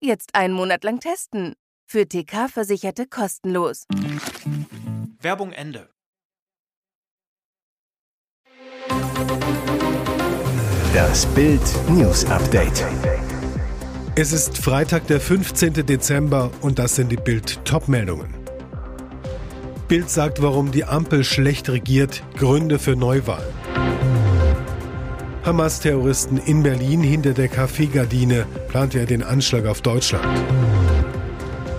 Jetzt einen Monat lang testen. Für TK-Versicherte kostenlos. Werbung Ende. Das Bild News Update. Es ist Freitag, der 15. Dezember und das sind die Bild Topmeldungen. Bild sagt, warum die Ampel schlecht regiert, Gründe für Neuwahlen. Hamas-Terroristen in Berlin hinter der Kaffeegardine plante er den Anschlag auf Deutschland.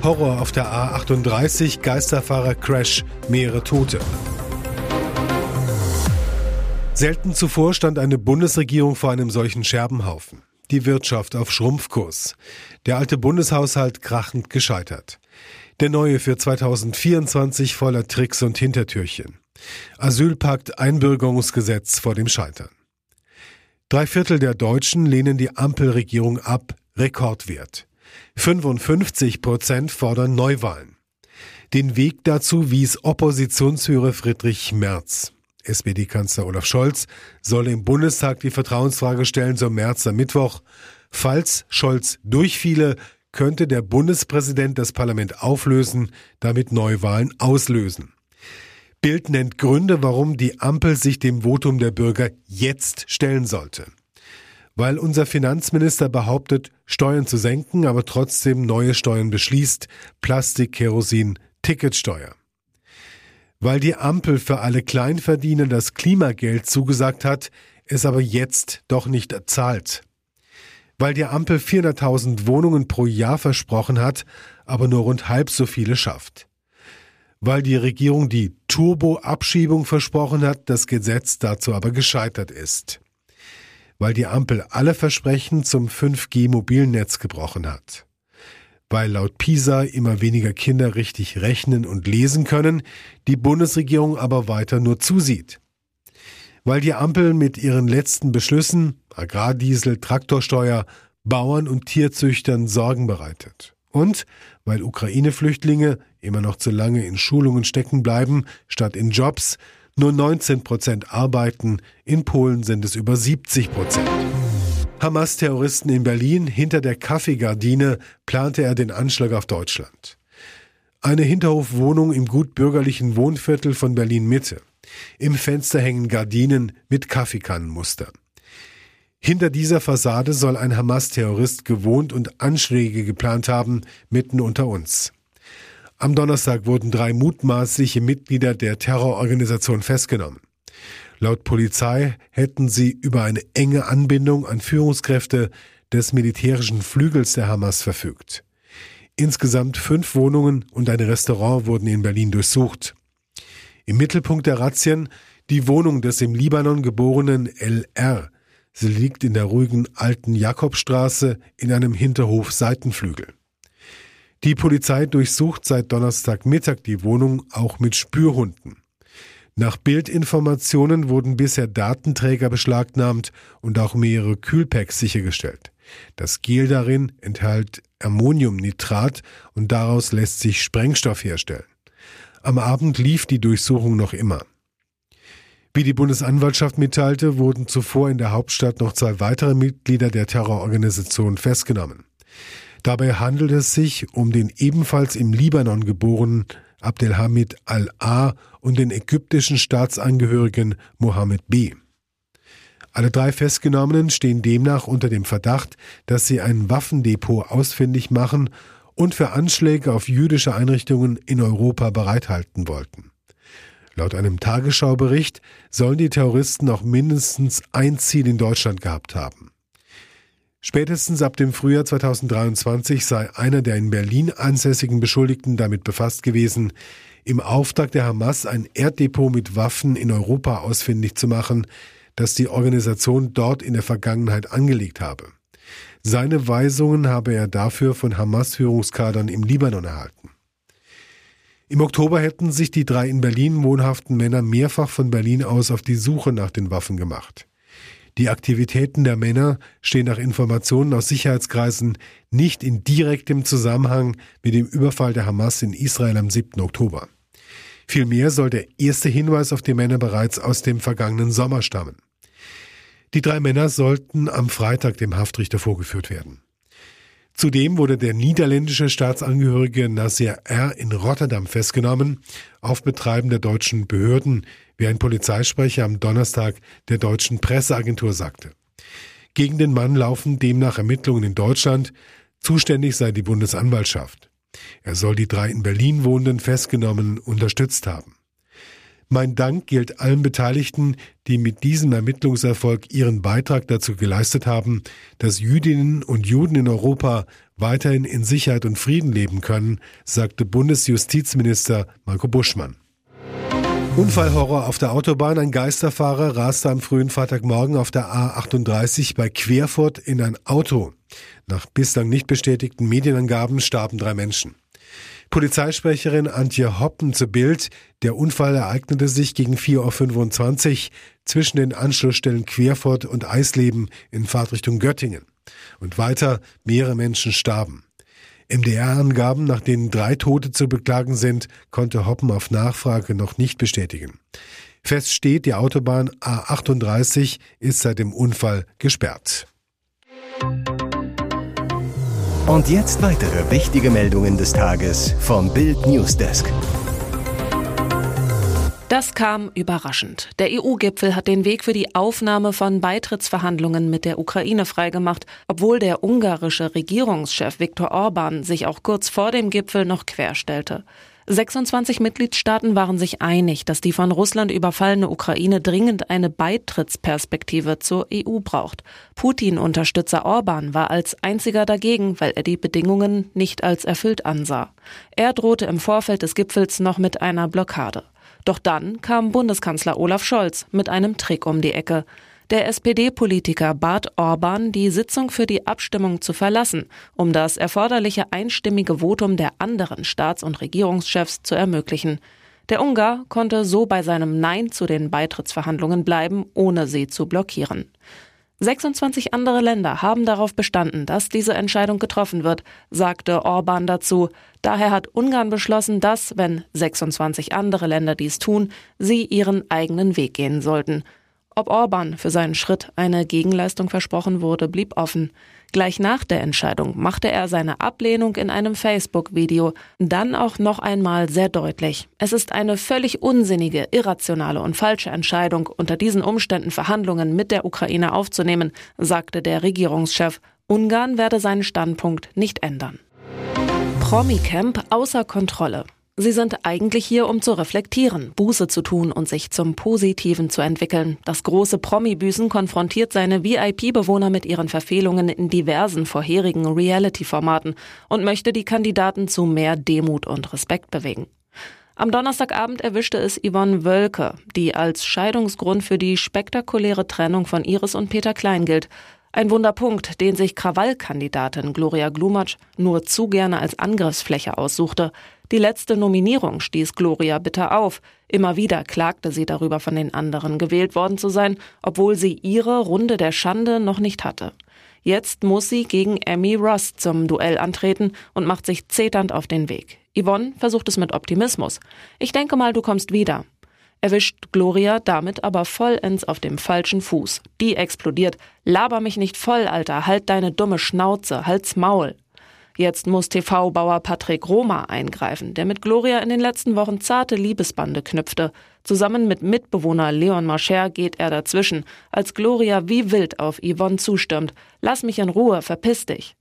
Horror auf der A38, Geisterfahrer Crash, mehrere Tote. Selten zuvor stand eine Bundesregierung vor einem solchen Scherbenhaufen. Die Wirtschaft auf Schrumpfkurs. Der alte Bundeshaushalt krachend gescheitert. Der neue für 2024 voller Tricks und Hintertürchen. Asylpakt Einbürgerungsgesetz vor dem Scheitern. Drei Viertel der Deutschen lehnen die Ampelregierung ab, Rekordwert. 55 Prozent fordern Neuwahlen. Den Weg dazu wies Oppositionsführer Friedrich Merz. SPD-Kanzler Olaf Scholz soll im Bundestag die Vertrauensfrage stellen zum am Mittwoch. Falls Scholz durchfiele, könnte der Bundespräsident das Parlament auflösen, damit Neuwahlen auslösen. Bild nennt Gründe, warum die Ampel sich dem Votum der Bürger jetzt stellen sollte. Weil unser Finanzminister behauptet, Steuern zu senken, aber trotzdem neue Steuern beschließt, Plastik, Kerosin, Ticketsteuer. Weil die Ampel für alle Kleinverdiener das Klimageld zugesagt hat, es aber jetzt doch nicht zahlt. Weil die Ampel 400.000 Wohnungen pro Jahr versprochen hat, aber nur rund halb so viele schafft weil die Regierung die Turbo-Abschiebung versprochen hat, das Gesetz dazu aber gescheitert ist. Weil die Ampel alle Versprechen zum 5G-Mobilnetz gebrochen hat. Weil laut PISA immer weniger Kinder richtig rechnen und lesen können, die Bundesregierung aber weiter nur zusieht. Weil die Ampel mit ihren letzten Beschlüssen, Agrardiesel, Traktorsteuer, Bauern und Tierzüchtern Sorgen bereitet und weil Ukraine-Flüchtlinge immer noch zu lange in Schulungen stecken bleiben, statt in Jobs, nur 19 Prozent arbeiten, in Polen sind es über 70 Prozent. Hamas-Terroristen in Berlin hinter der Kaffeegardine plante er den Anschlag auf Deutschland. Eine Hinterhofwohnung im gut bürgerlichen Wohnviertel von Berlin Mitte. Im Fenster hängen Gardinen mit Kaffeekannenmuster. Hinter dieser Fassade soll ein Hamas-Terrorist gewohnt und Anschläge geplant haben, mitten unter uns. Am Donnerstag wurden drei mutmaßliche Mitglieder der Terrororganisation festgenommen. Laut Polizei hätten sie über eine enge Anbindung an Führungskräfte des militärischen Flügels der Hamas verfügt. Insgesamt fünf Wohnungen und ein Restaurant wurden in Berlin durchsucht. Im Mittelpunkt der Razzien die Wohnung des im Libanon geborenen LR, Sie liegt in der ruhigen alten Jakobstraße in einem Hinterhof Seitenflügel. Die Polizei durchsucht seit Donnerstagmittag die Wohnung auch mit Spürhunden. Nach Bildinformationen wurden bisher Datenträger beschlagnahmt und auch mehrere Kühlpacks sichergestellt. Das Gel darin enthält Ammoniumnitrat und daraus lässt sich Sprengstoff herstellen. Am Abend lief die Durchsuchung noch immer. Wie die Bundesanwaltschaft mitteilte, wurden zuvor in der Hauptstadt noch zwei weitere Mitglieder der Terrororganisation festgenommen. Dabei handelt es sich um den ebenfalls im Libanon geborenen Abdelhamid al-A und den ägyptischen Staatsangehörigen Mohammed B. Alle drei Festgenommenen stehen demnach unter dem Verdacht, dass sie ein Waffendepot ausfindig machen und für Anschläge auf jüdische Einrichtungen in Europa bereithalten wollten. Laut einem Tagesschaubericht sollen die Terroristen auch mindestens ein Ziel in Deutschland gehabt haben. Spätestens ab dem Frühjahr 2023 sei einer der in Berlin ansässigen Beschuldigten damit befasst gewesen, im Auftrag der Hamas ein Erddepot mit Waffen in Europa ausfindig zu machen, das die Organisation dort in der Vergangenheit angelegt habe. Seine Weisungen habe er dafür von Hamas-Führungskadern im Libanon erhalten. Im Oktober hätten sich die drei in Berlin wohnhaften Männer mehrfach von Berlin aus auf die Suche nach den Waffen gemacht. Die Aktivitäten der Männer stehen nach Informationen aus Sicherheitskreisen nicht in direktem Zusammenhang mit dem Überfall der Hamas in Israel am 7. Oktober. Vielmehr soll der erste Hinweis auf die Männer bereits aus dem vergangenen Sommer stammen. Die drei Männer sollten am Freitag dem Haftrichter vorgeführt werden. Zudem wurde der niederländische Staatsangehörige Nasser R. in Rotterdam festgenommen, auf Betreiben der deutschen Behörden, wie ein Polizeisprecher am Donnerstag der deutschen Presseagentur sagte. Gegen den Mann laufen demnach Ermittlungen in Deutschland, zuständig sei die Bundesanwaltschaft. Er soll die drei in Berlin wohnenden Festgenommenen unterstützt haben. Mein Dank gilt allen Beteiligten, die mit diesem Ermittlungserfolg ihren Beitrag dazu geleistet haben, dass Jüdinnen und Juden in Europa weiterhin in Sicherheit und Frieden leben können, sagte Bundesjustizminister Marco Buschmann. Unfallhorror auf der Autobahn. Ein Geisterfahrer raste am frühen Freitagmorgen auf der A38 bei Querfurt in ein Auto. Nach bislang nicht bestätigten Medienangaben starben drei Menschen. Polizeisprecherin Antje Hoppen zu Bild. Der Unfall ereignete sich gegen 4.25 Uhr zwischen den Anschlussstellen Querfurt und Eisleben in Fahrtrichtung Göttingen. Und weiter, mehrere Menschen starben. MDR-Angaben, nach denen drei Tote zu beklagen sind, konnte Hoppen auf Nachfrage noch nicht bestätigen. Fest steht, die Autobahn A38 ist seit dem Unfall gesperrt. Und jetzt weitere wichtige Meldungen des Tages vom Bild Newsdesk. Das kam überraschend. Der EU-Gipfel hat den Weg für die Aufnahme von Beitrittsverhandlungen mit der Ukraine freigemacht, obwohl der ungarische Regierungschef Viktor Orban sich auch kurz vor dem Gipfel noch querstellte. 26 Mitgliedstaaten waren sich einig, dass die von Russland überfallene Ukraine dringend eine Beitrittsperspektive zur EU braucht. Putin-Unterstützer Orban war als einziger dagegen, weil er die Bedingungen nicht als erfüllt ansah. Er drohte im Vorfeld des Gipfels noch mit einer Blockade. Doch dann kam Bundeskanzler Olaf Scholz mit einem Trick um die Ecke. Der SPD-Politiker bat Orban, die Sitzung für die Abstimmung zu verlassen, um das erforderliche einstimmige Votum der anderen Staats- und Regierungschefs zu ermöglichen. Der Ungar konnte so bei seinem Nein zu den Beitrittsverhandlungen bleiben, ohne sie zu blockieren. 26 andere Länder haben darauf bestanden, dass diese Entscheidung getroffen wird, sagte Orban dazu. Daher hat Ungarn beschlossen, dass, wenn 26 andere Länder dies tun, sie ihren eigenen Weg gehen sollten. Ob Orban für seinen Schritt eine Gegenleistung versprochen wurde, blieb offen. Gleich nach der Entscheidung machte er seine Ablehnung in einem Facebook-Video dann auch noch einmal sehr deutlich. Es ist eine völlig unsinnige, irrationale und falsche Entscheidung, unter diesen Umständen Verhandlungen mit der Ukraine aufzunehmen, sagte der Regierungschef. Ungarn werde seinen Standpunkt nicht ändern. Promi-Camp außer Kontrolle. Sie sind eigentlich hier, um zu reflektieren, Buße zu tun und sich zum Positiven zu entwickeln. Das große Promi-Büßen konfrontiert seine VIP-Bewohner mit ihren Verfehlungen in diversen vorherigen Reality-Formaten und möchte die Kandidaten zu mehr Demut und Respekt bewegen. Am Donnerstagabend erwischte es Yvonne Wölke, die als Scheidungsgrund für die spektakuläre Trennung von Iris und Peter Klein gilt. Ein Wunderpunkt, den sich Krawallkandidatin Gloria Glumatsch nur zu gerne als Angriffsfläche aussuchte. Die letzte Nominierung stieß Gloria bitter auf. Immer wieder klagte sie darüber, von den anderen gewählt worden zu sein, obwohl sie ihre Runde der Schande noch nicht hatte. Jetzt muss sie gegen Emmy Ross zum Duell antreten und macht sich zeternd auf den Weg. Yvonne versucht es mit Optimismus. Ich denke mal, du kommst wieder erwischt Gloria damit aber vollends auf dem falschen Fuß. Die explodiert. Laber mich nicht voll, Alter, halt deine dumme Schnauze, halt's Maul. Jetzt muss TV-Bauer Patrick Roma eingreifen, der mit Gloria in den letzten Wochen zarte Liebesbande knüpfte. Zusammen mit Mitbewohner Leon Marcher geht er dazwischen, als Gloria wie wild auf Yvonne zustürmt. Lass mich in Ruhe, verpiss dich.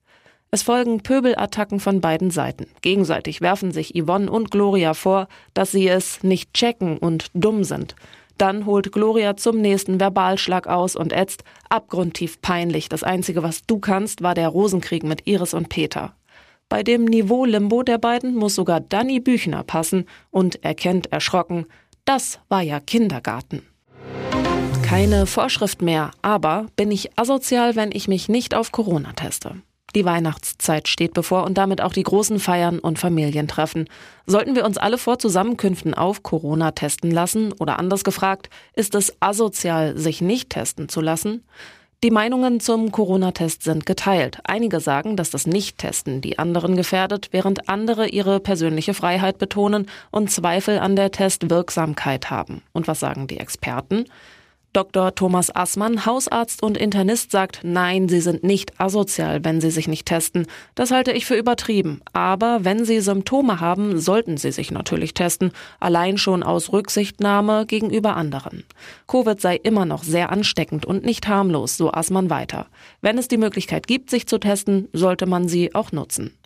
Es folgen Pöbelattacken von beiden Seiten. Gegenseitig werfen sich Yvonne und Gloria vor, dass sie es nicht checken und dumm sind. Dann holt Gloria zum nächsten Verbalschlag aus und ätzt, abgrundtief peinlich. Das Einzige, was du kannst, war der Rosenkrieg mit Iris und Peter. Bei dem Niveau-Limbo der beiden muss sogar Danny Büchner passen und erkennt erschrocken, das war ja Kindergarten. keine Vorschrift mehr, aber bin ich asozial, wenn ich mich nicht auf Corona teste? Die Weihnachtszeit steht bevor und damit auch die großen Feiern und Familientreffen. Sollten wir uns alle vor Zusammenkünften auf Corona testen lassen oder anders gefragt, ist es asozial, sich nicht testen zu lassen? Die Meinungen zum Corona-Test sind geteilt. Einige sagen, dass das Nicht-Testen die anderen gefährdet, während andere ihre persönliche Freiheit betonen und Zweifel an der Testwirksamkeit haben. Und was sagen die Experten? Dr. Thomas Assmann, Hausarzt und Internist, sagt, nein, Sie sind nicht asozial, wenn Sie sich nicht testen. Das halte ich für übertrieben. Aber wenn Sie Symptome haben, sollten Sie sich natürlich testen, allein schon aus Rücksichtnahme gegenüber anderen. Covid sei immer noch sehr ansteckend und nicht harmlos, so Assmann weiter. Wenn es die Möglichkeit gibt, sich zu testen, sollte man sie auch nutzen.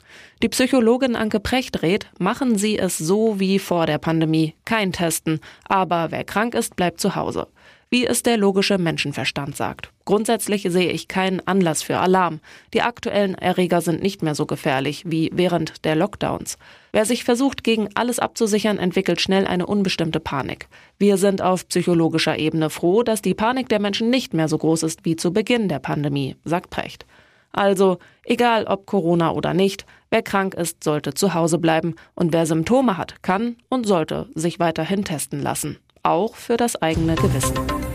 Die Psychologin Anke Precht rät, machen Sie es so wie vor der Pandemie. Kein Testen. Aber wer krank ist, bleibt zu Hause wie es der logische Menschenverstand sagt. Grundsätzlich sehe ich keinen Anlass für Alarm. Die aktuellen Erreger sind nicht mehr so gefährlich wie während der Lockdowns. Wer sich versucht, gegen alles abzusichern, entwickelt schnell eine unbestimmte Panik. Wir sind auf psychologischer Ebene froh, dass die Panik der Menschen nicht mehr so groß ist wie zu Beginn der Pandemie, sagt Precht. Also, egal ob Corona oder nicht, wer krank ist, sollte zu Hause bleiben und wer Symptome hat, kann und sollte sich weiterhin testen lassen auch für das eigene Gewissen.